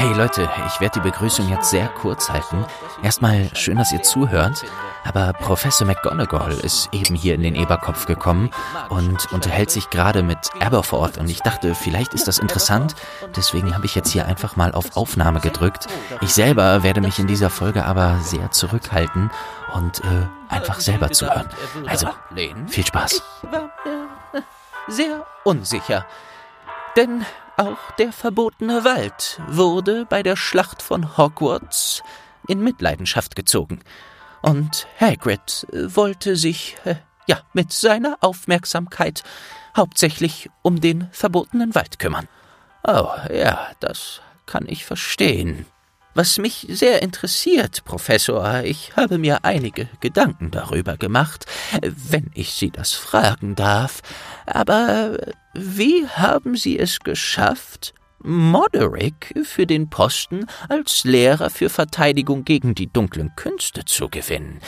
Hey Leute, ich werde die Begrüßung jetzt sehr kurz halten. Erstmal schön, dass ihr zuhört, aber Professor McGonagall ist eben hier in den Eberkopf gekommen und unterhält sich gerade mit Aberforth und ich dachte, vielleicht ist das interessant, deswegen habe ich jetzt hier einfach mal auf Aufnahme gedrückt. Ich selber werde mich in dieser Folge aber sehr zurückhalten und äh, einfach selber zuhören. Also, viel Spaß. Ich war sehr unsicher, denn auch der verbotene Wald wurde bei der Schlacht von Hogwarts in Mitleidenschaft gezogen. Und Hagrid wollte sich, äh, ja, mit seiner Aufmerksamkeit hauptsächlich um den verbotenen Wald kümmern. Oh, ja, das kann ich verstehen. Was mich sehr interessiert, Professor, ich habe mir einige Gedanken darüber gemacht, wenn ich Sie das fragen darf, aber wie haben Sie es geschafft, Moderick für den Posten als Lehrer für Verteidigung gegen die dunklen Künste zu gewinnen?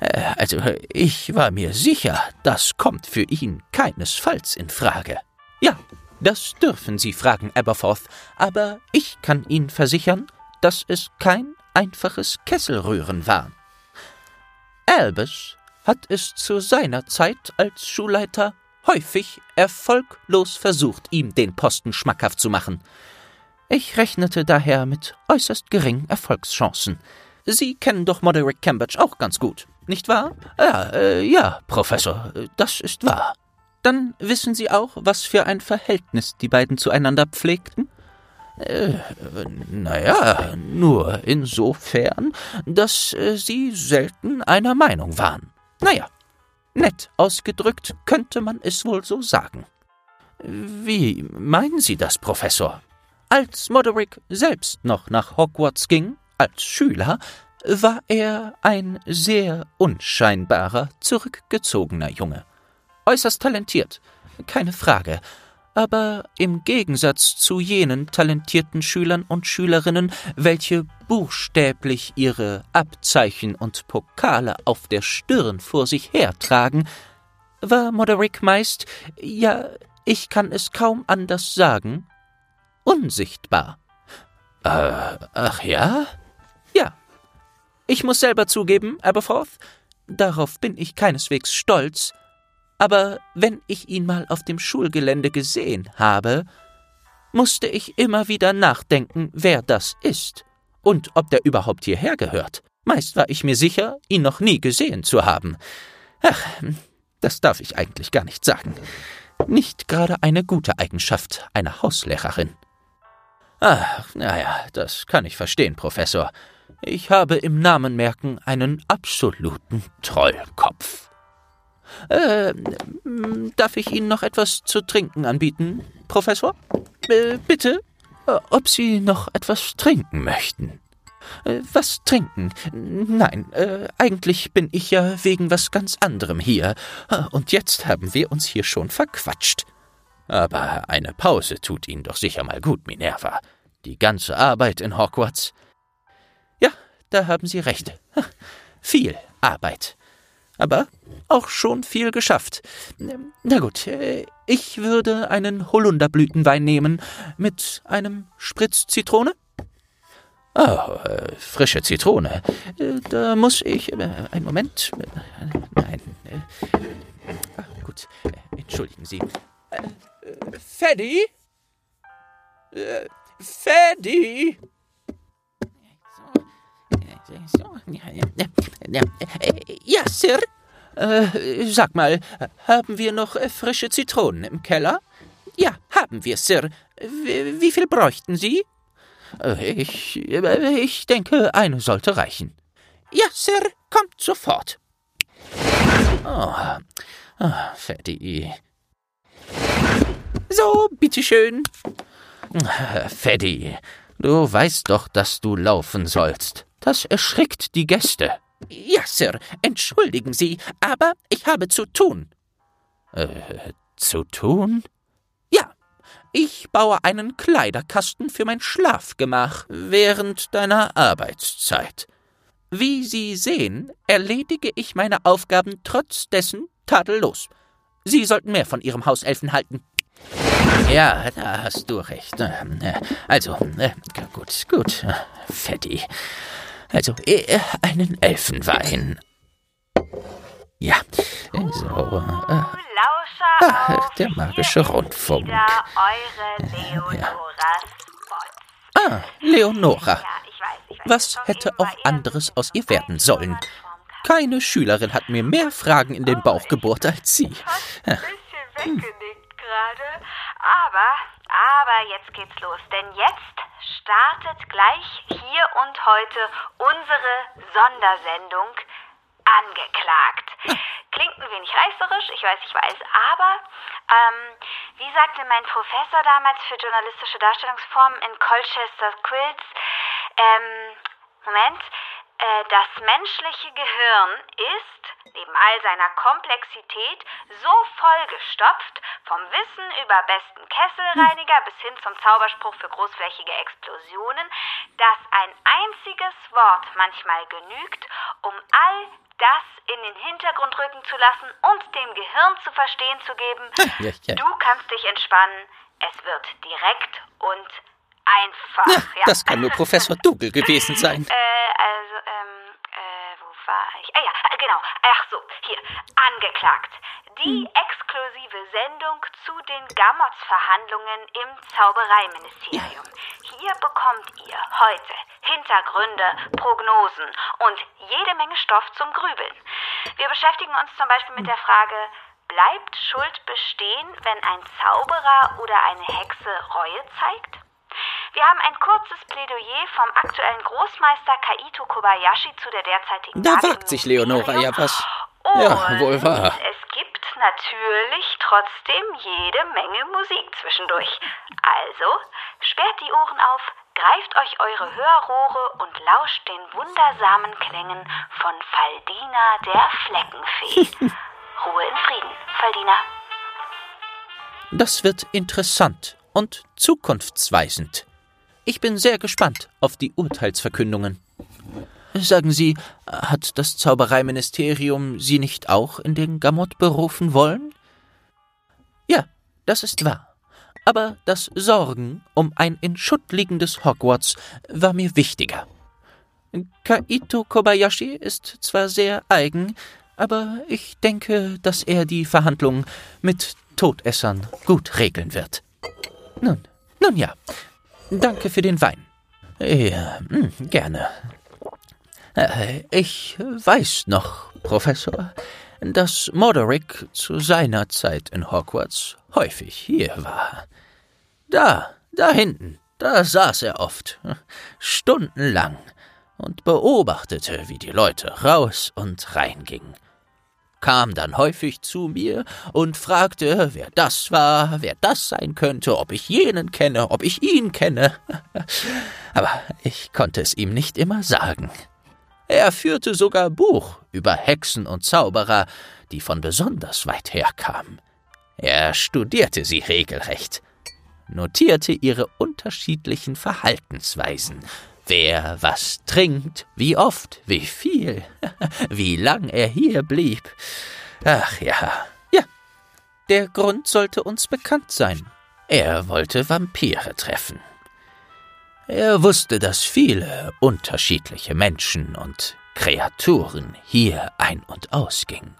Äh, also, ich war mir sicher, das kommt für ihn keinesfalls in Frage. Ja, das dürfen Sie fragen, Aberforth, aber ich kann Ihnen versichern, dass es kein einfaches Kesselrühren war. Albus hat es zu seiner Zeit als Schulleiter häufig erfolglos versucht, ihm den Posten schmackhaft zu machen. Ich rechnete daher mit äußerst geringen Erfolgschancen. Sie kennen doch Moderick Cambridge auch ganz gut, nicht wahr? Ja, äh, ja, Professor, das ist wahr. Dann wissen Sie auch, was für ein Verhältnis die beiden zueinander pflegten? Äh, naja, nur insofern, dass äh, sie selten einer Meinung waren. Naja, nett ausgedrückt könnte man es wohl so sagen. Wie meinen Sie das, Professor? Als Moderick selbst noch nach Hogwarts ging, als Schüler, war er ein sehr unscheinbarer, zurückgezogener Junge. Äußerst talentiert, keine Frage, aber im Gegensatz zu jenen talentierten Schülern und Schülerinnen, welche buchstäblich ihre Abzeichen und Pokale auf der Stirn vor sich hertragen, war Moderick meist, ja, ich kann es kaum anders sagen, unsichtbar. Äh, ach ja? Ja. Ich muss selber zugeben, Aberforth, darauf bin ich keineswegs stolz, aber wenn ich ihn mal auf dem Schulgelände gesehen habe, musste ich immer wieder nachdenken, wer das ist und ob der überhaupt hierher gehört. Meist war ich mir sicher, ihn noch nie gesehen zu haben. Ach, das darf ich eigentlich gar nicht sagen. Nicht gerade eine gute Eigenschaft einer Hauslehrerin. Ach, naja, das kann ich verstehen, Professor. Ich habe im Namenmerken einen absoluten Trollkopf. Äh, darf ich Ihnen noch etwas zu trinken anbieten, Professor? Äh, bitte? Äh, ob Sie noch etwas trinken möchten? Äh, was trinken? Nein, äh, eigentlich bin ich ja wegen was ganz anderem hier. Äh, und jetzt haben wir uns hier schon verquatscht. Aber eine Pause tut Ihnen doch sicher mal gut, Minerva. Die ganze Arbeit in Hogwarts. Ja, da haben Sie recht. Viel Arbeit aber auch schon viel geschafft. Na gut, äh, ich würde einen Holunderblütenwein nehmen mit einem Spritz Zitrone. Oh, äh, frische Zitrone. Äh, da muss ich. Äh, einen Moment. Äh, nein. Ah, gut. entschuldigen Sie. Feddy? Feddy? Ja, Sir? Äh, sag mal, haben wir noch äh, frische Zitronen im Keller? Ja, haben wir, Sir. Wie, wie viel bräuchten Sie? Äh, ich, äh, ich denke, eine sollte reichen. Ja, Sir, kommt sofort. Oh, oh Freddy. So, bitteschön. Freddy, du weißt doch, dass du laufen sollst. Das erschrickt die Gäste. Ja, Sir, entschuldigen Sie, aber ich habe zu tun. Äh, zu tun? Ja, ich baue einen Kleiderkasten für mein Schlafgemach während deiner Arbeitszeit. Wie Sie sehen, erledige ich meine Aufgaben trotz dessen tadellos. Sie sollten mehr von Ihrem Hauselfen halten. Ja, da hast du recht. Also, gut, gut. Fetti. Also, einen Elfenwein. Ja, so. Äh, ah, der magische Rundfunk. Ja. Ah, Leonora. Was hätte auch anderes aus ihr werden sollen? Keine Schülerin hat mir mehr Fragen in den Bauch gebohrt als sie. Ein bisschen weggenickt gerade. Aber, aber jetzt geht's los. Denn jetzt startet gleich hier und heute unsere Sondersendung angeklagt. Klingt ein wenig reißerisch, ich weiß, ich weiß, aber ähm, wie sagte mein Professor damals für journalistische Darstellungsformen in Colchester Quills, ähm, Moment, äh, das menschliche Gehirn ist, neben all seiner Komplexität, so vollgestopft, vom Wissen über besten Kesselreiniger bis hin zum Zauberspruch für großflächige Explosionen, dass ein einziges Wort manchmal genügt, um all das in den Hintergrund rücken zu lassen und dem Gehirn zu verstehen zu geben, ja, ja. du kannst dich entspannen, es wird direkt und einfach. Ja. Das kann nur Professor Dougal gewesen sein. Äh, also, ähm, äh, wo war ich? Ah ja, genau. Ach so, hier, angeklagt. Die hm. exklusive Sendung zu den Gamots-Verhandlungen im Zaubereiministerium. Hier bekommt ihr heute Hintergründe, Prognosen und jede Menge Stoff zum Grübeln. Wir beschäftigen uns zum Beispiel mit der Frage, bleibt Schuld bestehen, wenn ein Zauberer oder eine Hexe Reue zeigt? Wir haben ein kurzes Plädoyer vom aktuellen Großmeister Kaito Kobayashi zu der derzeitigen Da wagt sich Leonora ja was. Und ja, wohl wahr. Es gibt natürlich trotzdem jede Menge Musik zwischendurch. Also, sperrt die Ohren auf, greift euch eure Hörrohre und lauscht den wundersamen Klängen von Faldina der Fleckenfee. Ruhe in Frieden, Faldina. Das wird interessant und zukunftsweisend. Ich bin sehr gespannt auf die Urteilsverkündungen. Sagen Sie, hat das Zaubereiministerium Sie nicht auch in den Gamot berufen wollen? Ja, das ist wahr aber das Sorgen um ein in Schutt liegendes Hogwarts war mir wichtiger. Kaito Kobayashi ist zwar sehr eigen, aber ich denke, dass er die Verhandlungen mit Todessern gut regeln wird. Nun, nun ja. Danke für den Wein. Ja, hm, gerne. Äh, ich weiß noch, Professor, dass Moderick zu seiner Zeit in Hogwarts häufig hier war. Da, da hinten, da saß er oft, stundenlang, und beobachtete, wie die Leute raus und reingingen. Kam dann häufig zu mir und fragte, wer das war, wer das sein könnte, ob ich jenen kenne, ob ich ihn kenne. Aber ich konnte es ihm nicht immer sagen. Er führte sogar Buch über Hexen und Zauberer, die von besonders weit her kamen. Er studierte sie regelrecht notierte ihre unterschiedlichen Verhaltensweisen, wer was trinkt, wie oft, wie viel, wie lang er hier blieb. Ach ja, ja, der Grund sollte uns bekannt sein. Er wollte Vampire treffen. Er wusste, dass viele unterschiedliche Menschen und Kreaturen hier ein- und ausgingen.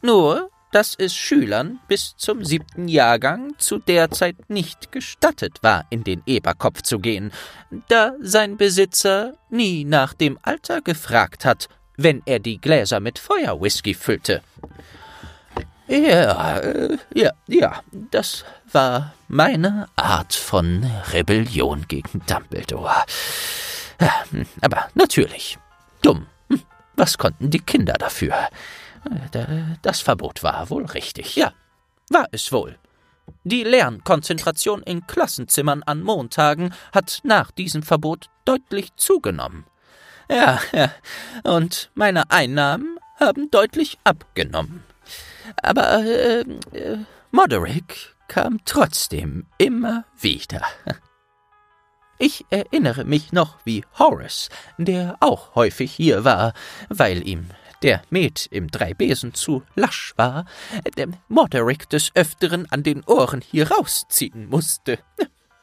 Nur dass es Schülern bis zum siebten Jahrgang zu der Zeit nicht gestattet war, in den Eberkopf zu gehen, da sein Besitzer nie nach dem Alter gefragt hat, wenn er die Gläser mit Feuerwhisky füllte. Ja, äh, ja, ja, das war meine Art von Rebellion gegen Dumbledore. Aber natürlich, dumm. Hm, was konnten die Kinder dafür? Das Verbot war wohl richtig. Ja, war es wohl. Die Lernkonzentration in Klassenzimmern an Montagen hat nach diesem Verbot deutlich zugenommen. Ja, ja, und meine Einnahmen haben deutlich abgenommen. Aber äh, äh, Moderick kam trotzdem immer wieder. Ich erinnere mich noch, wie Horace, der auch häufig hier war, weil ihm der Met im Dreibesen zu lasch war, der Morderick des Öfteren an den Ohren hier rausziehen musste.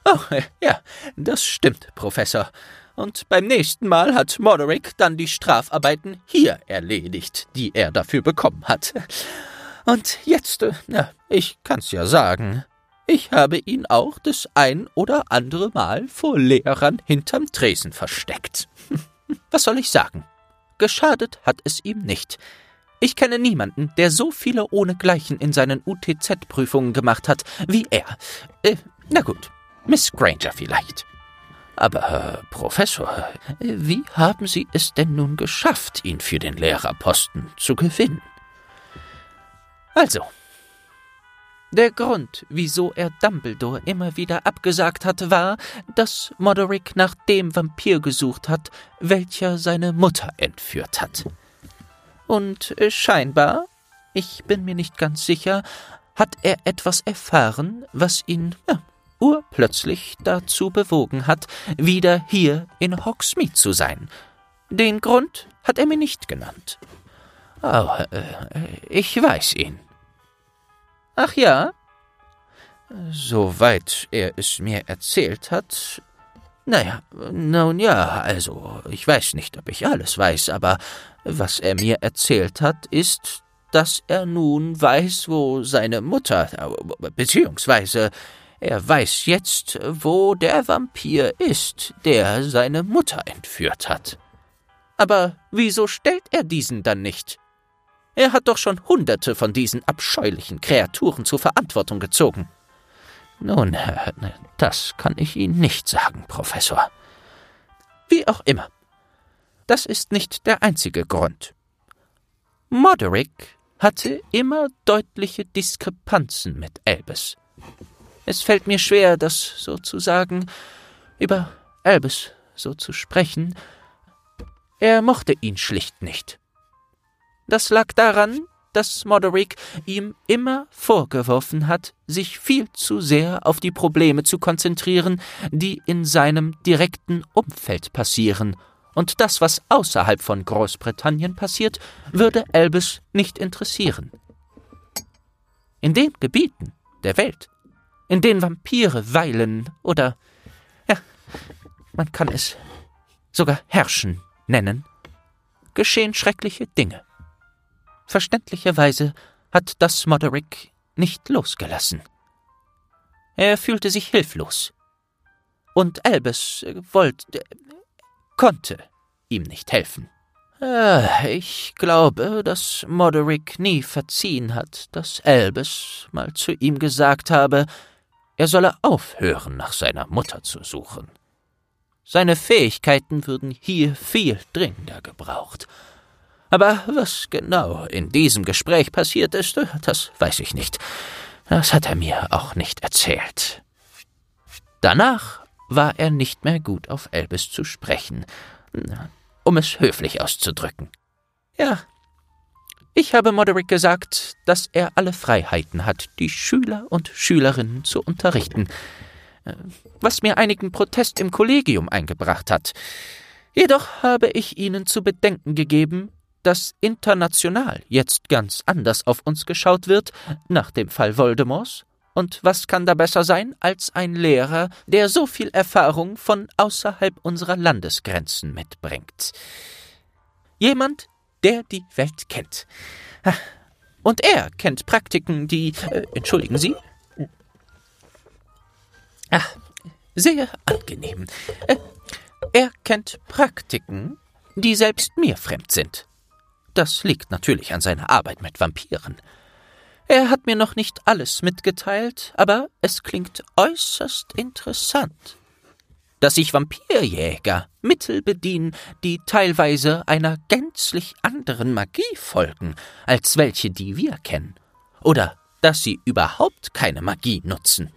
Oh, ja, das stimmt, Professor. Und beim nächsten Mal hat Morderick dann die Strafarbeiten hier erledigt, die er dafür bekommen hat. Und jetzt, na, ich kann's ja sagen, ich habe ihn auch das ein oder andere Mal vor Lehrern hinterm Tresen versteckt. Was soll ich sagen? Geschadet hat es ihm nicht. Ich kenne niemanden, der so viele ohnegleichen in seinen UTZ-Prüfungen gemacht hat wie er. Äh, na gut, Miss Granger vielleicht. Aber, Professor, wie haben Sie es denn nun geschafft, ihn für den Lehrerposten zu gewinnen? Also, der Grund, wieso er Dumbledore immer wieder abgesagt hatte, war, dass Moderick nach dem Vampir gesucht hat, welcher seine Mutter entführt hat. Und äh, scheinbar, ich bin mir nicht ganz sicher, hat er etwas erfahren, was ihn ja, urplötzlich dazu bewogen hat, wieder hier in Hogsmeade zu sein. Den Grund hat er mir nicht genannt. Oh, äh, ich weiß ihn. Ach ja? Soweit er es mir erzählt hat. Naja, nun ja, also, ich weiß nicht, ob ich alles weiß, aber was er mir erzählt hat, ist, dass er nun weiß, wo seine Mutter, beziehungsweise er weiß jetzt, wo der Vampir ist, der seine Mutter entführt hat. Aber wieso stellt er diesen dann nicht? Er hat doch schon Hunderte von diesen abscheulichen Kreaturen zur Verantwortung gezogen. Nun, das kann ich Ihnen nicht sagen, Professor. Wie auch immer. Das ist nicht der einzige Grund. Moderick hatte immer deutliche Diskrepanzen mit Albus. Es fällt mir schwer, das sozusagen über Albus so zu sprechen. Er mochte ihn schlicht nicht. Das lag daran, dass Moderick ihm immer vorgeworfen hat, sich viel zu sehr auf die Probleme zu konzentrieren, die in seinem direkten Umfeld passieren, und das, was außerhalb von Großbritannien passiert, würde Albus nicht interessieren. In den Gebieten der Welt, in denen Vampire weilen oder, ja, man kann es sogar herrschen nennen, geschehen schreckliche Dinge. Verständlicherweise hat das Moderick nicht losgelassen. Er fühlte sich hilflos. Und Albus wollte, konnte ihm nicht helfen. Äh, ich glaube, dass Moderick nie verziehen hat, dass Albus mal zu ihm gesagt habe, er solle aufhören, nach seiner Mutter zu suchen. Seine Fähigkeiten würden hier viel dringender gebraucht, aber was genau in diesem Gespräch passiert ist, das weiß ich nicht. Das hat er mir auch nicht erzählt. Danach war er nicht mehr gut auf Elbis zu sprechen, um es höflich auszudrücken. Ja, ich habe Moderick gesagt, dass er alle Freiheiten hat, die Schüler und Schülerinnen zu unterrichten, was mir einigen Protest im Kollegium eingebracht hat. Jedoch habe ich ihnen zu bedenken gegeben, dass international jetzt ganz anders auf uns geschaut wird, nach dem Fall Voldemorts? Und was kann da besser sein als ein Lehrer, der so viel Erfahrung von außerhalb unserer Landesgrenzen mitbringt? Jemand, der die Welt kennt. Und er kennt Praktiken, die. Äh, entschuldigen Sie? Ach, sehr angenehm. Äh, er kennt Praktiken, die selbst mir fremd sind. Das liegt natürlich an seiner Arbeit mit Vampiren. Er hat mir noch nicht alles mitgeteilt, aber es klingt äußerst interessant. Dass sich Vampirjäger Mittel bedienen, die teilweise einer gänzlich anderen Magie folgen, als welche, die wir kennen. Oder dass sie überhaupt keine Magie nutzen.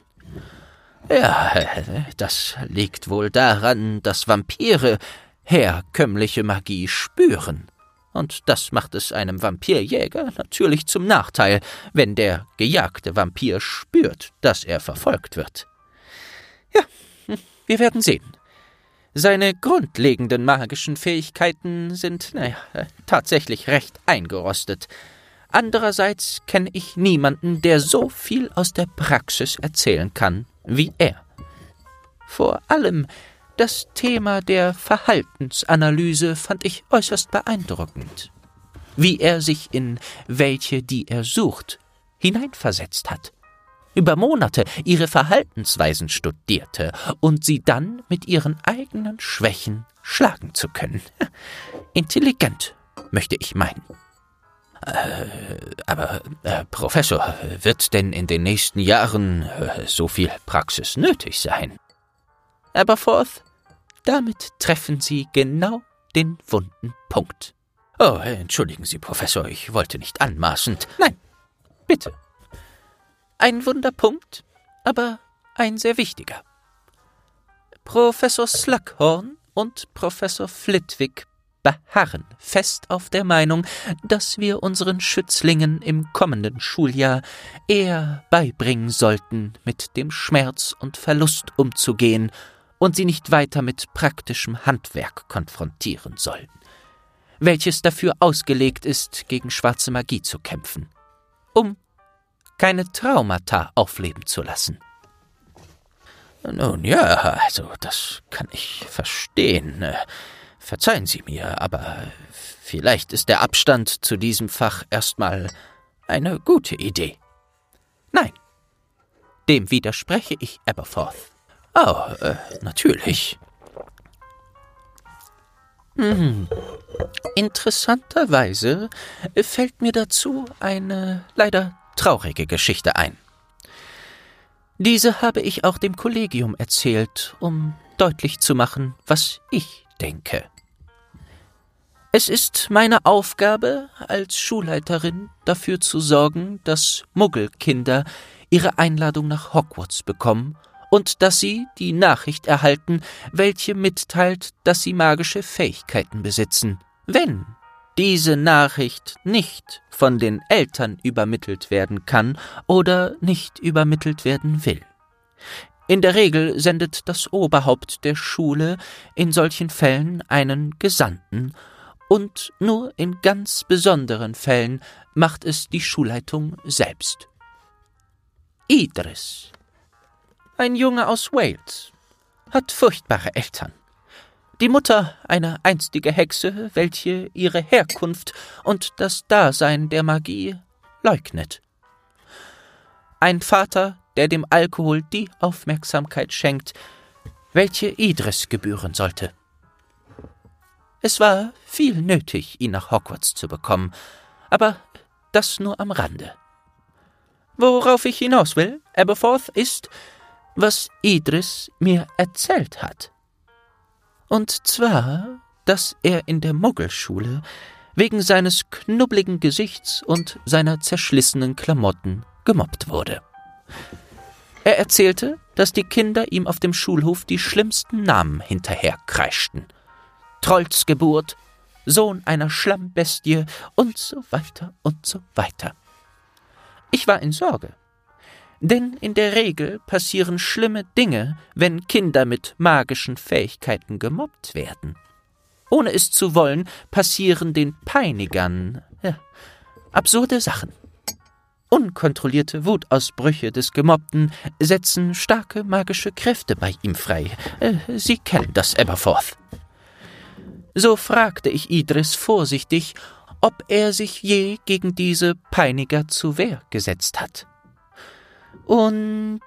Ja, das liegt wohl daran, dass Vampire herkömmliche Magie spüren und das macht es einem Vampirjäger natürlich zum Nachteil, wenn der gejagte Vampir spürt, dass er verfolgt wird. Ja, wir werden sehen. Seine grundlegenden magischen Fähigkeiten sind, naja, tatsächlich recht eingerostet. Andererseits kenne ich niemanden, der so viel aus der Praxis erzählen kann wie er. Vor allem das Thema der Verhaltensanalyse fand ich äußerst beeindruckend. Wie er sich in welche, die er sucht, hineinversetzt hat über Monate ihre Verhaltensweisen studierte und sie dann mit ihren eigenen Schwächen schlagen zu können. Intelligent, möchte ich meinen. Äh, aber, äh, Professor, wird denn in den nächsten Jahren äh, so viel Praxis nötig sein? Aberforth, damit treffen Sie genau den wunden Punkt. Oh, entschuldigen Sie, Professor, ich wollte nicht anmaßend. Nein, bitte. Ein Wunderpunkt, aber ein sehr wichtiger. Professor Slughorn und Professor Flitwick beharren fest auf der Meinung, dass wir unseren Schützlingen im kommenden Schuljahr eher beibringen sollten, mit dem Schmerz und Verlust umzugehen und sie nicht weiter mit praktischem Handwerk konfrontieren sollen, welches dafür ausgelegt ist, gegen schwarze Magie zu kämpfen, um keine Traumata aufleben zu lassen. Nun ja, also das kann ich verstehen. Verzeihen Sie mir, aber vielleicht ist der Abstand zu diesem Fach erstmal eine gute Idee. Nein, dem widerspreche ich Aberforth. Oh, äh, natürlich. Hm. Interessanterweise fällt mir dazu eine leider traurige Geschichte ein. Diese habe ich auch dem Kollegium erzählt, um deutlich zu machen, was ich denke. Es ist meine Aufgabe als Schulleiterin dafür zu sorgen, dass Muggelkinder ihre Einladung nach Hogwarts bekommen und dass sie die Nachricht erhalten, welche mitteilt, dass sie magische Fähigkeiten besitzen. Wenn diese Nachricht nicht von den Eltern übermittelt werden kann oder nicht übermittelt werden will. In der Regel sendet das Oberhaupt der Schule in solchen Fällen einen Gesandten, und nur in ganz besonderen Fällen macht es die Schulleitung selbst. Idris, ein Junge aus Wales, hat furchtbare Eltern. Die Mutter eine einstige Hexe, welche ihre Herkunft und das Dasein der Magie leugnet. Ein Vater, der dem Alkohol die Aufmerksamkeit schenkt, welche Idris gebühren sollte. Es war viel nötig, ihn nach Hogwarts zu bekommen, aber das nur am Rande. Worauf ich hinaus will, Aberforth, ist, was Idris mir erzählt hat. Und zwar, dass er in der Muggelschule wegen seines knubbligen Gesichts und seiner zerschlissenen Klamotten gemobbt wurde. Er erzählte, dass die Kinder ihm auf dem Schulhof die schlimmsten Namen hinterherkreischten. Trollsgeburt, Sohn einer Schlammbestie und so weiter und so weiter. Ich war in Sorge. Denn in der Regel passieren schlimme Dinge, wenn Kinder mit magischen Fähigkeiten gemobbt werden. Ohne es zu wollen, passieren den Peinigern ja, absurde Sachen. Unkontrollierte Wutausbrüche des Gemobbten setzen starke magische Kräfte bei ihm frei. Äh, Sie kennen das Aberforth. So fragte ich Idris vorsichtig, ob er sich je gegen diese Peiniger zu Wehr gesetzt hat. Und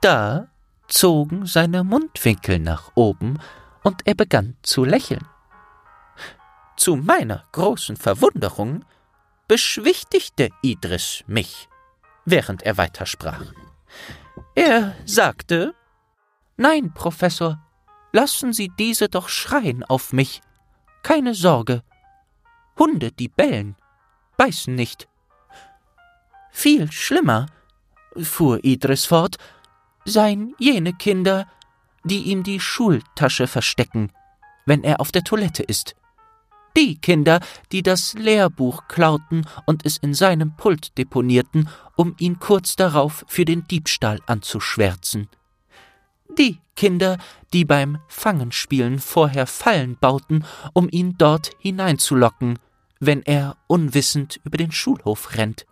da zogen seine Mundwinkel nach oben und er begann zu lächeln. Zu meiner großen Verwunderung beschwichtigte Idris mich, während er weitersprach. Er sagte Nein, Professor, lassen Sie diese doch schreien auf mich. Keine Sorge. Hunde, die bellen, beißen nicht. Viel schlimmer, fuhr Idris fort, seien jene Kinder, die ihm die Schultasche verstecken, wenn er auf der Toilette ist. Die Kinder, die das Lehrbuch klauten und es in seinem Pult deponierten, um ihn kurz darauf für den Diebstahl anzuschwärzen. Die Kinder, die beim Fangenspielen vorher Fallen bauten, um ihn dort hineinzulocken, wenn er unwissend über den Schulhof rennt.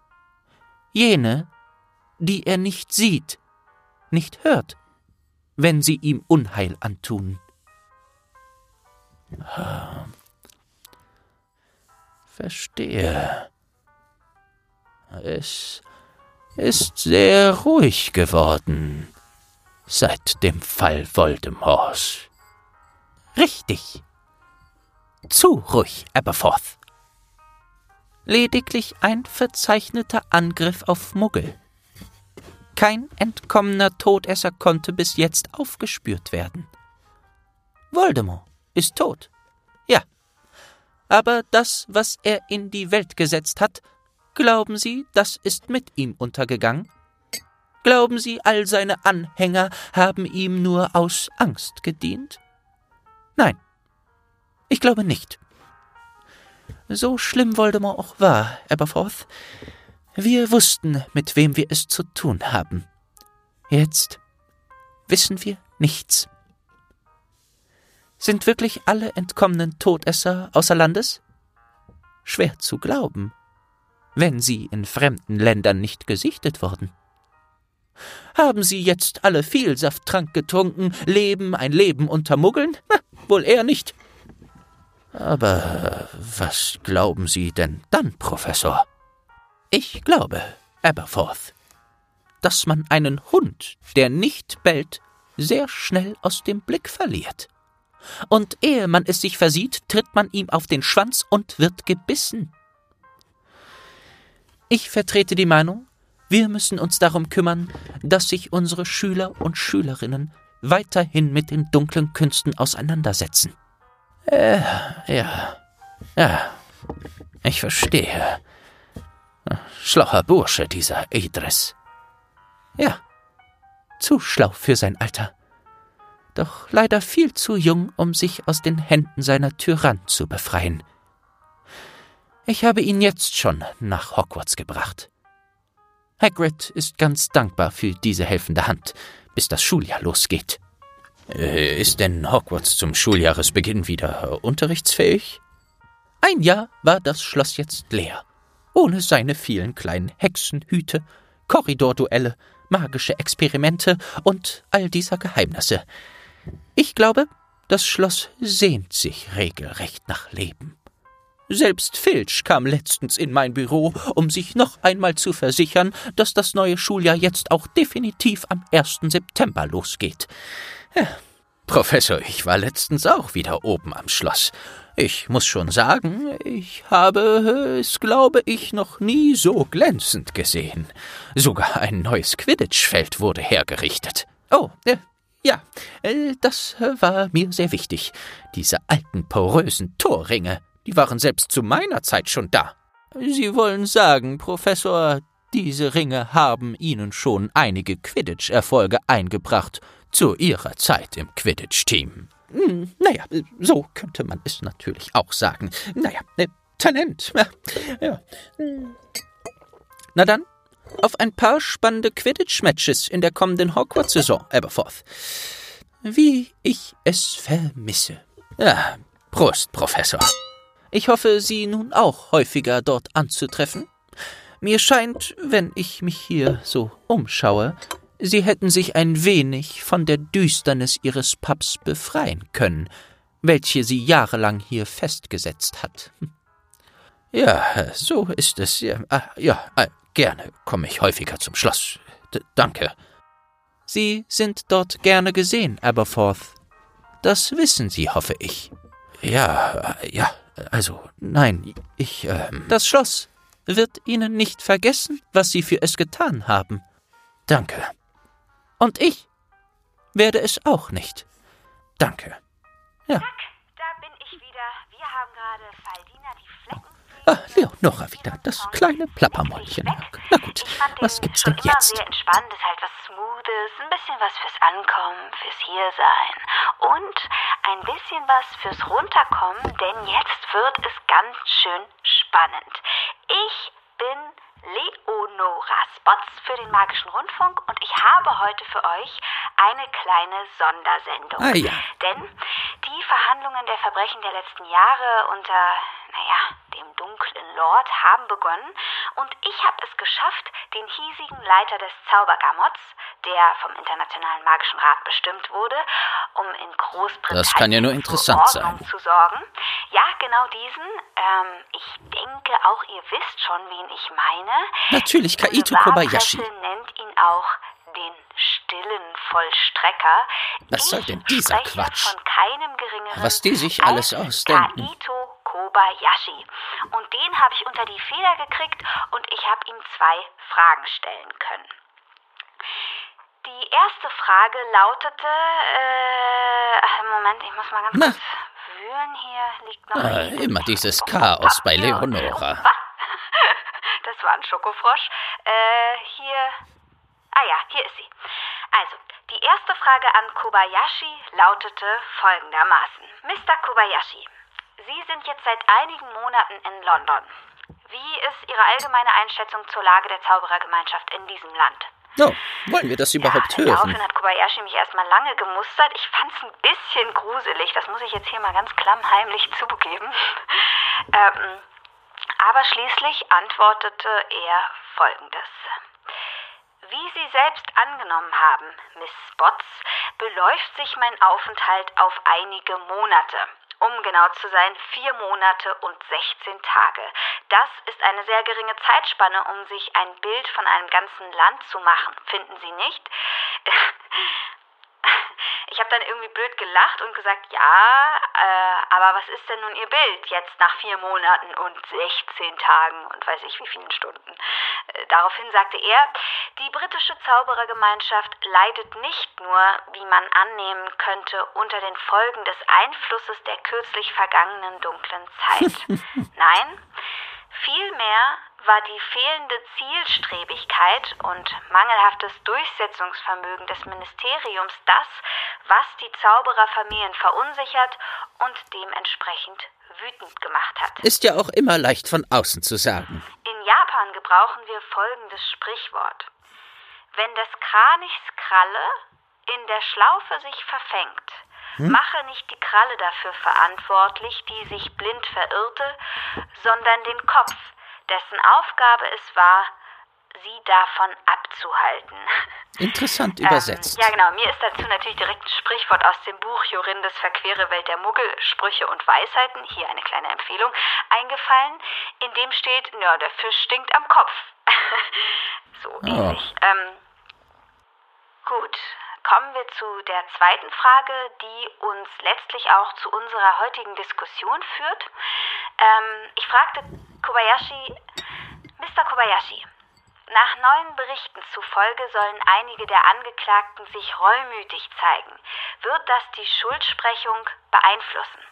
Jene, die er nicht sieht, nicht hört, wenn sie ihm Unheil antun. Verstehe. Es ist sehr ruhig geworden seit dem Fall Voldemorts. Richtig. Zu ruhig, Aberforth. Lediglich ein verzeichneter Angriff auf Muggel. Kein entkommener Todesser konnte bis jetzt aufgespürt werden. Voldemort ist tot. Ja. Aber das, was er in die Welt gesetzt hat, glauben Sie, das ist mit ihm untergegangen? Glauben Sie, all seine Anhänger haben ihm nur aus Angst gedient? Nein, ich glaube nicht. So schlimm Voldemort auch war, Aberforth, wir wussten, mit wem wir es zu tun haben. Jetzt wissen wir nichts. Sind wirklich alle entkommenen Todesser außer Landes? Schwer zu glauben, wenn sie in fremden Ländern nicht gesichtet wurden. Haben Sie jetzt alle Vielsafttrank getrunken, leben ein Leben unter Muggeln? Na, wohl eher nicht. Aber was glauben Sie denn dann, Professor? Ich glaube, Aberforth, dass man einen Hund, der nicht bellt, sehr schnell aus dem Blick verliert. Und ehe man es sich versieht, tritt man ihm auf den Schwanz und wird gebissen. Ich vertrete die Meinung, wir müssen uns darum kümmern, dass sich unsere Schüler und Schülerinnen weiterhin mit den dunklen Künsten auseinandersetzen. Äh, ja. Ja. Ich verstehe. Schlauer Bursche, dieser Idris. Ja. Zu schlau für sein Alter. Doch leider viel zu jung, um sich aus den Händen seiner Tyrann zu befreien. Ich habe ihn jetzt schon nach Hogwarts gebracht. Hagrid ist ganz dankbar für diese helfende Hand, bis das Schuljahr losgeht. Äh, ist denn Hogwarts zum Schuljahresbeginn wieder unterrichtsfähig? Ein Jahr war das Schloss jetzt leer, ohne seine vielen kleinen Hexenhüte, Korridorduelle, magische Experimente und all dieser Geheimnisse. Ich glaube, das Schloss sehnt sich regelrecht nach Leben. Selbst Filch kam letztens in mein Büro, um sich noch einmal zu versichern, dass das neue Schuljahr jetzt auch definitiv am 1. September losgeht. Ja, Professor, ich war letztens auch wieder oben am Schloss. Ich muss schon sagen, ich habe es, glaube ich, noch nie so glänzend gesehen. Sogar ein neues Quidditch-Feld wurde hergerichtet. Oh, äh, ja, äh, das war mir sehr wichtig. Diese alten porösen Torringe. Die waren selbst zu meiner Zeit schon da. Sie wollen sagen, Professor, diese Ringe haben Ihnen schon einige Quidditch-Erfolge eingebracht zu Ihrer Zeit im Quidditch-Team. Hm, naja, so könnte man es natürlich auch sagen. Naja, äh, Talent. Ja. Na dann, auf ein paar spannende Quidditch-Matches in der kommenden Hogwarts-Saison, Aberforth. Wie ich es vermisse. Ja, Prost, Professor. Ich hoffe, Sie nun auch häufiger dort anzutreffen. Mir scheint, wenn ich mich hier so umschaue, Sie hätten sich ein wenig von der Düsternis Ihres Pubs befreien können, welche Sie jahrelang hier festgesetzt hat. Ja, so ist es. Ja, ah, ja ah, gerne komme ich häufiger zum Schloss. D danke. Sie sind dort gerne gesehen, Aberforth. Das wissen Sie, hoffe ich. Ja, ja, also, nein, ich, ähm. Das Schloss wird Ihnen nicht vergessen, was Sie für es getan haben. Danke. Und ich werde es auch nicht. Danke. Ja. Zack, da bin ich wieder. Wir haben gerade Faldina die Flecken. Ah, Leonora wieder, das kleine Plappermäulchen. Na gut, was gibt's denn jetzt? Sehr entspannt, ist halt was Smoothes, ein bisschen was fürs Ankommen, fürs Hiersein und ein bisschen was fürs Runterkommen, denn jetzt wird es ganz schön spannend. Ich bin Leonora Spots für den Magischen Rundfunk und ich habe heute für euch eine kleine Sondersendung. Ah ja. Denn die Verhandlungen der Verbrechen der letzten Jahre unter, naja, dem dunklen Lord haben begonnen und ich habe es geschafft, den hiesigen Leiter des Zaubergamots, der vom Internationalen Magischen Rat bestimmt wurde, um in Großbritannien Das kann ja nur interessant sein. zu sorgen. Ja, genau diesen. Ähm, ich denke auch, ihr wisst schon, wen ich meine. Natürlich, Kaito Kobayashi. Nennt ihn auch den stillen Vollstrecker. Was soll Ich denn dieser Quatsch? Was die sich alles ausdenken. Kaito Kobayashi. Und den habe ich unter die Feder gekriegt und ich habe ihm zwei Fragen stellen können. Die erste Frage lautete, äh, Moment, ich muss mal ganz Na. kurz wühlen. Hier liegt noch Ah, immer dieses Chaos bei Leonora. Was? Das war ein Schokofrosch. Äh, hier. Ah ja, hier ist sie. Also, die erste Frage an Kobayashi lautete folgendermaßen. Mr. Kobayashi, Sie sind jetzt seit einigen Monaten in London. Wie ist Ihre allgemeine Einschätzung zur Lage der Zauberergemeinschaft in diesem Land? Oh, wollen wir das überhaupt ja, hören? Daraufhin hat Kobayashi mich erstmal lange gemustert. Ich fand's ein bisschen gruselig. Das muss ich jetzt hier mal ganz klammheimlich zugeben. ähm, aber schließlich antwortete er folgendes. Wie Sie selbst angenommen haben, Miss Spots, beläuft sich mein Aufenthalt auf einige Monate. Um genau zu sein, vier Monate und 16 Tage. Das ist eine sehr geringe Zeitspanne, um sich ein Bild von einem ganzen Land zu machen. Finden Sie nicht? Ich habe dann irgendwie blöd gelacht und gesagt, ja, äh, aber was ist denn nun Ihr Bild jetzt nach vier Monaten und 16 Tagen und weiß ich wie vielen Stunden? Äh, daraufhin sagte er, die britische Zauberergemeinschaft leidet nicht nur, wie man annehmen könnte, unter den Folgen des Einflusses der kürzlich vergangenen dunklen Zeit. Nein, Vielmehr war die fehlende Zielstrebigkeit und mangelhaftes Durchsetzungsvermögen des Ministeriums das, was die Zaubererfamilien verunsichert und dementsprechend wütend gemacht hat. Ist ja auch immer leicht von außen zu sagen. In Japan gebrauchen wir folgendes Sprichwort. Wenn des Kranichs Kralle in der Schlaufe sich verfängt, mache nicht die Kralle dafür verantwortlich, die sich blind verirrte, sondern den Kopf, dessen Aufgabe es war, sie davon abzuhalten. Interessant übersetzt. Ähm, ja, genau. Mir ist dazu natürlich direkt ein Sprichwort aus dem Buch Jorindes Verquere Welt der Muggel, Sprüche und Weisheiten, hier eine kleine Empfehlung, eingefallen, in dem steht, ja, der Fisch stinkt am Kopf. so ähnlich. Ähm, gut, kommen wir zu der zweiten Frage, die uns letztlich auch zu unserer heutigen Diskussion führt. Ähm, ich fragte Kobayashi, Mr. Kobayashi, nach neuen Berichten zufolge sollen einige der Angeklagten sich reumütig zeigen. Wird das die Schuldsprechung beeinflussen?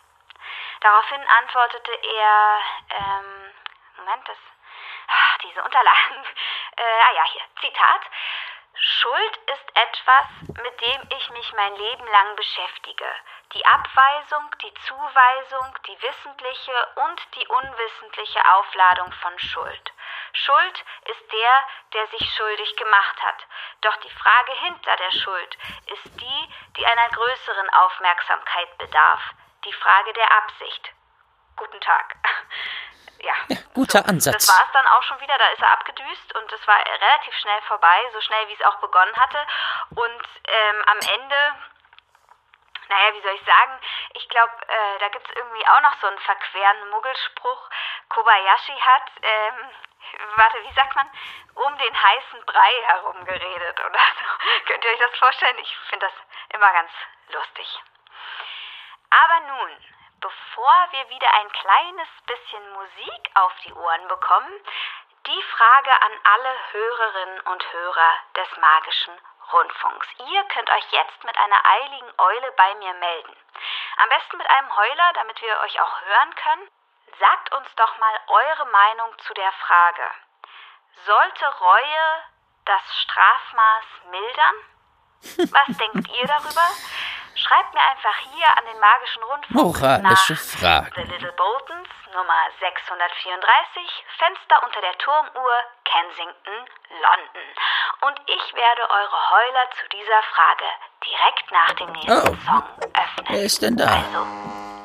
Daraufhin antwortete er, ähm, Moment, das, ach, diese Unterlagen, äh, ah ja, hier, Zitat, Schuld ist etwas, mit dem ich mich mein Leben lang beschäftige. Die Abweisung, die Zuweisung, die wissentliche und die unwissentliche Aufladung von Schuld. Schuld ist der, der sich schuldig gemacht hat. Doch die Frage hinter der Schuld ist die, die einer größeren Aufmerksamkeit bedarf. Die Frage der Absicht. Guten Tag. Ja, guter so, Ansatz. Das war es dann auch schon wieder. Da ist er abgedüst und es war relativ schnell vorbei, so schnell wie es auch begonnen hatte. Und ähm, am Ende naja, wie soll ich sagen? Ich glaube, äh, da gibt es irgendwie auch noch so einen verqueren Muggelspruch. Kobayashi hat, ähm, warte, wie sagt man, um den heißen Brei herum geredet oder so. Könnt ihr euch das vorstellen? Ich finde das immer ganz lustig. Aber nun, bevor wir wieder ein kleines bisschen Musik auf die Ohren bekommen, die Frage an alle Hörerinnen und Hörer des magischen Rundfunks. Ihr könnt euch jetzt mit einer eiligen Eule bei mir melden. Am besten mit einem Heuler, damit wir euch auch hören können. Sagt uns doch mal eure Meinung zu der Frage. Sollte Reue das Strafmaß mildern? Was denkt ihr darüber? Schreibt mir einfach hier an den magischen Rundfunk Moralische nach Fragen. The Little Boltons, Nummer 634, Fenster unter der Turmuhr, Kensington, London. Und ich werde eure Heuler zu dieser Frage direkt nach dem nächsten Oh. Song öffnen. Wer ist denn da? Also,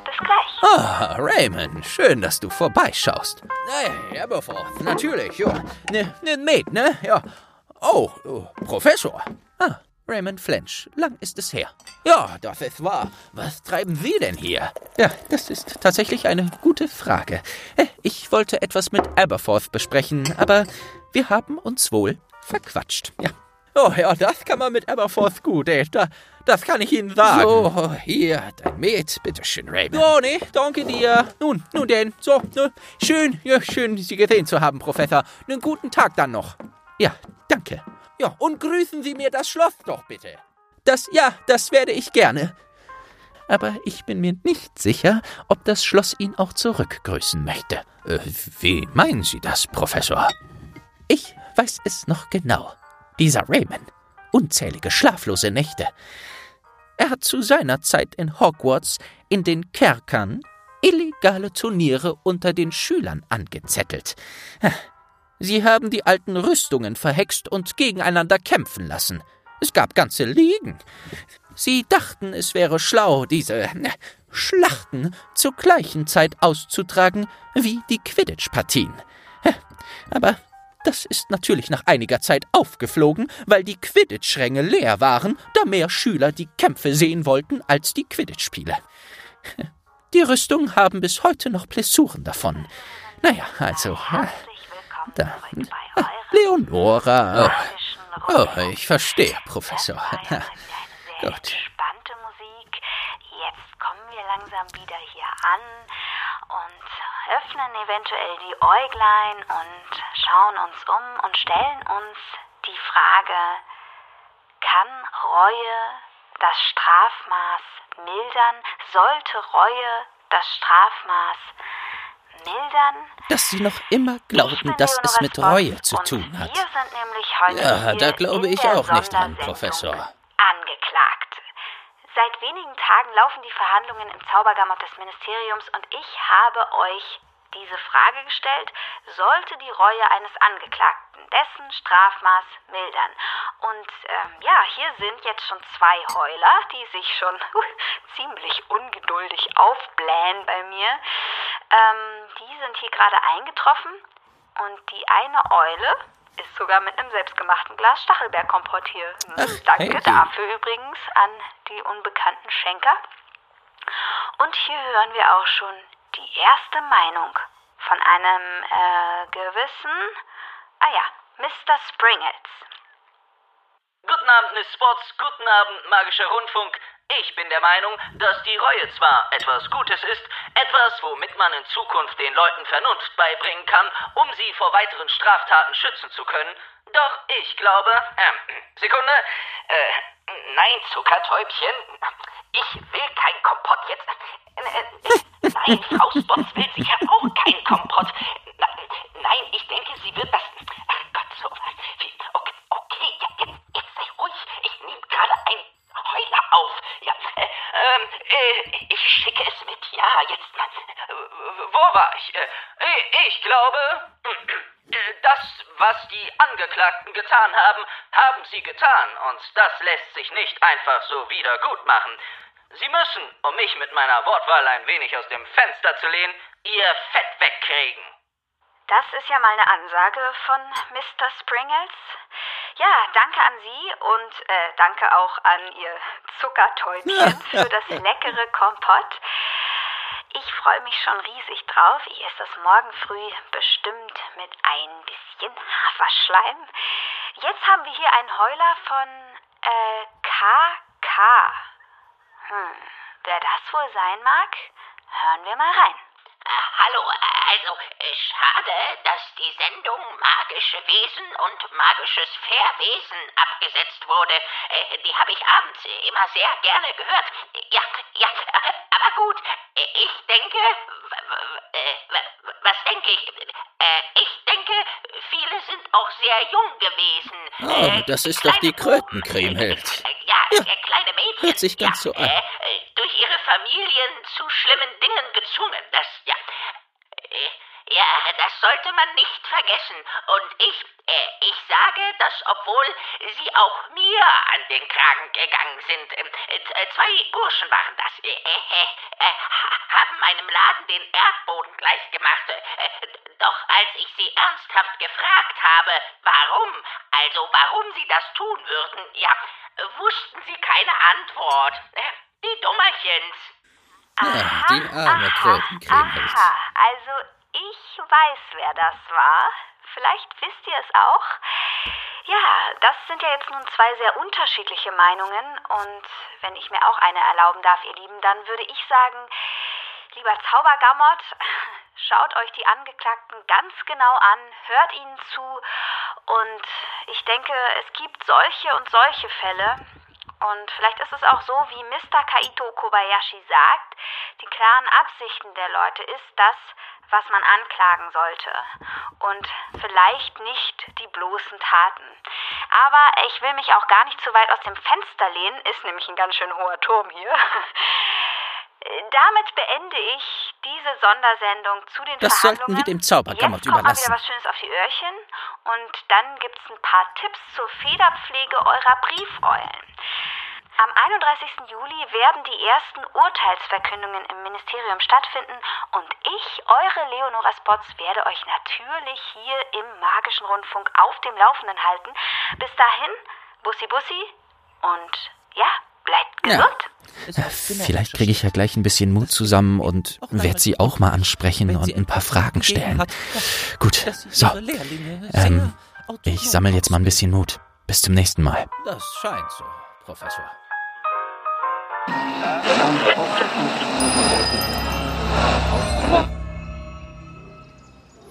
bis gleich. Ah, Raymond, schön, dass du vorbeischaust. Hey, Aberforth, natürlich, ja. Ne, ne, Med, ne? Ja. Oh, oh, Professor. Ah, Raymond Flench, lang ist es her. Ja, das ist wahr. Was treiben Sie denn hier? Ja, das ist tatsächlich eine gute Frage. Äh, Ich wollte etwas mit Aberforth besprechen, aber wir haben uns wohl verquatscht. Ja. Oh ja, das kann man mit Aberforth gut, ey. Da, das kann ich Ihnen sagen. So, hier, dein Met, bitteschön, Raymond. Ja, nee, danke dir. Nun, nun denn, so, schön, ja, schön, Sie gesehen zu haben, Professor. Einen guten Tag dann noch. Ja, danke. Ja, und grüßen Sie mir das Schloss doch bitte. Das, ja, das werde ich gerne. Aber ich bin mir nicht sicher, ob das Schloss ihn auch zurückgrüßen möchte. Äh, wie meinen Sie das, Professor? Ich weiß es noch genau. Dieser Raymond. Unzählige schlaflose Nächte. Er hat zu seiner Zeit in Hogwarts in den Kerkern illegale Turniere unter den Schülern angezettelt. Sie haben die alten Rüstungen verhext und gegeneinander kämpfen lassen. Es gab ganze Ligen. Sie dachten, es wäre schlau, diese äh, Schlachten zur gleichen Zeit auszutragen wie die Quidditch-Partien. Aber das ist natürlich nach einiger Zeit aufgeflogen, weil die Quidditch-Ränge leer waren, da mehr Schüler die Kämpfe sehen wollten als die Quidditch-Spiele. Die Rüstungen haben bis heute noch Blessuren davon. Naja, also. Da. Leonora. Oh, Rundfunk. ich verstehe, Professor. Sehr Gut. Jetzt kommen wir langsam wieder hier an und öffnen eventuell die Äuglein und schauen uns um und stellen uns die Frage, kann Reue das Strafmaß mildern? Sollte Reue das Strafmaß mildern? Dass Sie noch immer glauben, dass es mit Reue zu tun hat. Ja, da glaube ich auch nicht dran, Professor. Angeklagt. Seit wenigen Tagen laufen die Verhandlungen im Zaubergamot des Ministeriums und ich habe euch diese Frage gestellt, sollte die Reue eines Angeklagten dessen Strafmaß mildern? Und ähm, ja, hier sind jetzt schon zwei Heuler, die sich schon ziemlich ungeduldig aufblähen bei mir. Ähm, die sind hier gerade eingetroffen und die eine Eule ist sogar mit einem selbstgemachten Glas Stachelbeerkompott hier. Ach, Danke hey. dafür übrigens an die unbekannten Schenker. Und hier hören wir auch schon die erste Meinung von einem äh, gewissen, ah ja, Mr. Springles. Guten Abend, Miss Spots. Guten Abend, magischer Rundfunk. Ich bin der Meinung, dass die Reue zwar etwas Gutes ist, etwas, womit man in Zukunft den Leuten Vernunft beibringen kann, um sie vor weiteren Straftaten schützen zu können. Doch ich glaube, ähm, Sekunde, äh, nein, Zuckertäubchen, ich will kein Kompott jetzt. Äh, äh, nein, Frau Spots will sicher auch kein Kompott. Nein, ich denke, sie wird das. Ach Gott, so. Wie, auf. Ja, äh, äh, ich schicke es mit. Ja, jetzt. Äh, wo war ich? Äh, ich glaube, äh, das, was die Angeklagten getan haben, haben sie getan. Und das lässt sich nicht einfach so wieder gut machen. Sie müssen, um mich mit meiner Wortwahl ein wenig aus dem Fenster zu lehnen, ihr Fett wegkriegen. Das ist ja mal eine Ansage von Mr. Springles. Ja, danke an Sie und äh, danke auch an Ihr Zuckertäubchen für das leckere Kompott. Ich freue mich schon riesig drauf. Ich esse das morgen früh bestimmt mit ein bisschen Haferschleim. Jetzt haben wir hier einen Heuler von äh, KK. Hm, wer das wohl sein mag, hören wir mal rein. Hallo, also schade, dass die Sendung Magische Wesen und Magisches Fährwesen abgesetzt wurde. Äh, Die habe ich abends immer sehr gerne gehört. Ja, ja, aber gut, ich denke, äh, was denke ich? Äh, Ich denke, viele sind auch sehr jung gewesen. Oh, Äh, das ist doch die Held. äh, Ja, äh, kleine Mädchen Hört sich ganz ja, so an. Äh, durch ihre Familien zu schlimmen Dingen gezwungen. Das, ja. Äh, ja, das sollte man nicht vergessen. Und ich, äh, ich sage, dass obwohl sie auch mir an den Kragen gegangen sind, ähm, äh, zwei Burschen waren das, äh, äh, äh, haben meinem Laden den Erdboden gleich gemacht. Äh, doch als ich sie ernsthaft gefragt habe, warum, also warum sie das tun würden, ja, wussten sie keine Antwort. Äh, die Dummerchens. Ja, die arme Krötencreme halt. Also ich weiß, wer das war. Vielleicht wisst ihr es auch. Ja, das sind ja jetzt nun zwei sehr unterschiedliche Meinungen. Und wenn ich mir auch eine erlauben darf, ihr Lieben, dann würde ich sagen, lieber Zaubergammert, schaut euch die Angeklagten ganz genau an, hört ihnen zu. Und ich denke, es gibt solche und solche Fälle. Und vielleicht ist es auch so, wie Mr. Kaito Kobayashi sagt, die klaren Absichten der Leute ist das, was man anklagen sollte und vielleicht nicht die bloßen Taten. Aber ich will mich auch gar nicht zu weit aus dem Fenster lehnen, ist nämlich ein ganz schön hoher Turm hier. Damit beende ich diese Sondersendung zu den Das Verhandlungen. sollten wir dem Zaubergammert Jetzt kommt mal wieder überlassen. was Schönes auf die Öhrchen und dann gibt's ein paar Tipps zur Federpflege eurer Briefrollen. Am 31. Juli werden die ersten Urteilsverkündungen im Ministerium stattfinden und ich, eure Leonora Spots, werde euch natürlich hier im Magischen Rundfunk auf dem Laufenden halten. Bis dahin, Bussi Bussi und ja, bleibt Ja. gesund. Vielleicht kriege ich ja gleich ein bisschen Mut zusammen und werde sie auch mal ansprechen und ein paar Fragen stellen. Gut, so. Ähm, ich sammle jetzt mal ein bisschen Mut. Bis zum nächsten Mal. Das scheint so, Professor.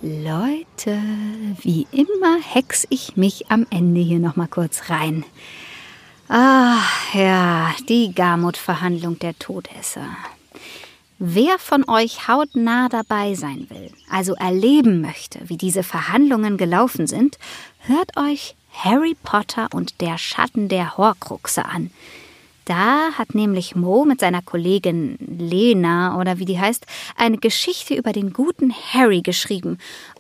Leute, wie immer hex ich mich am Ende hier noch mal kurz rein. Ah, ja, die Garmut-Verhandlung der Todesser. Wer von euch hautnah dabei sein will, also erleben möchte, wie diese Verhandlungen gelaufen sind, hört euch Harry Potter und der Schatten der Horcruxe an. Da hat nämlich Mo mit seiner Kollegin Lena oder wie die heißt, eine Geschichte über den guten Harry geschrieben.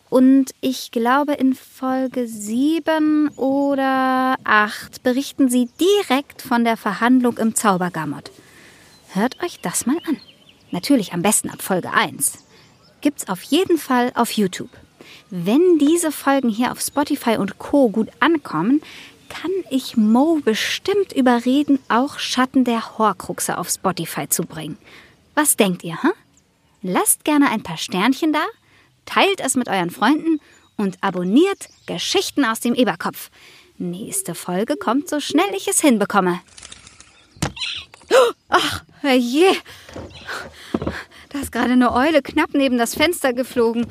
Und ich glaube, in Folge 7 oder 8 berichten sie direkt von der Verhandlung im Zaubergamot. Hört euch das mal an. Natürlich am besten ab Folge 1. Gibt's auf jeden Fall auf YouTube. Wenn diese Folgen hier auf Spotify und Co. gut ankommen, kann ich Mo bestimmt überreden, auch Schatten der Horcruxe auf Spotify zu bringen. Was denkt ihr, hm? Lasst gerne ein paar Sternchen da, teilt es mit euren Freunden und abonniert Geschichten aus dem Eberkopf. Nächste Folge kommt so schnell ich es hinbekomme. Ach, je. Da ist gerade eine Eule knapp neben das Fenster geflogen.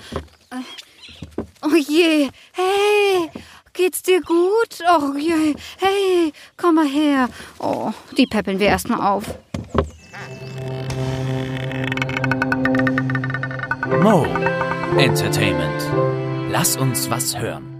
Oh je. Hey, geht's dir gut? Oh je. Hey, komm mal her. Oh, die peppeln wir erstmal auf. Mo Entertainment. Lass uns was hören.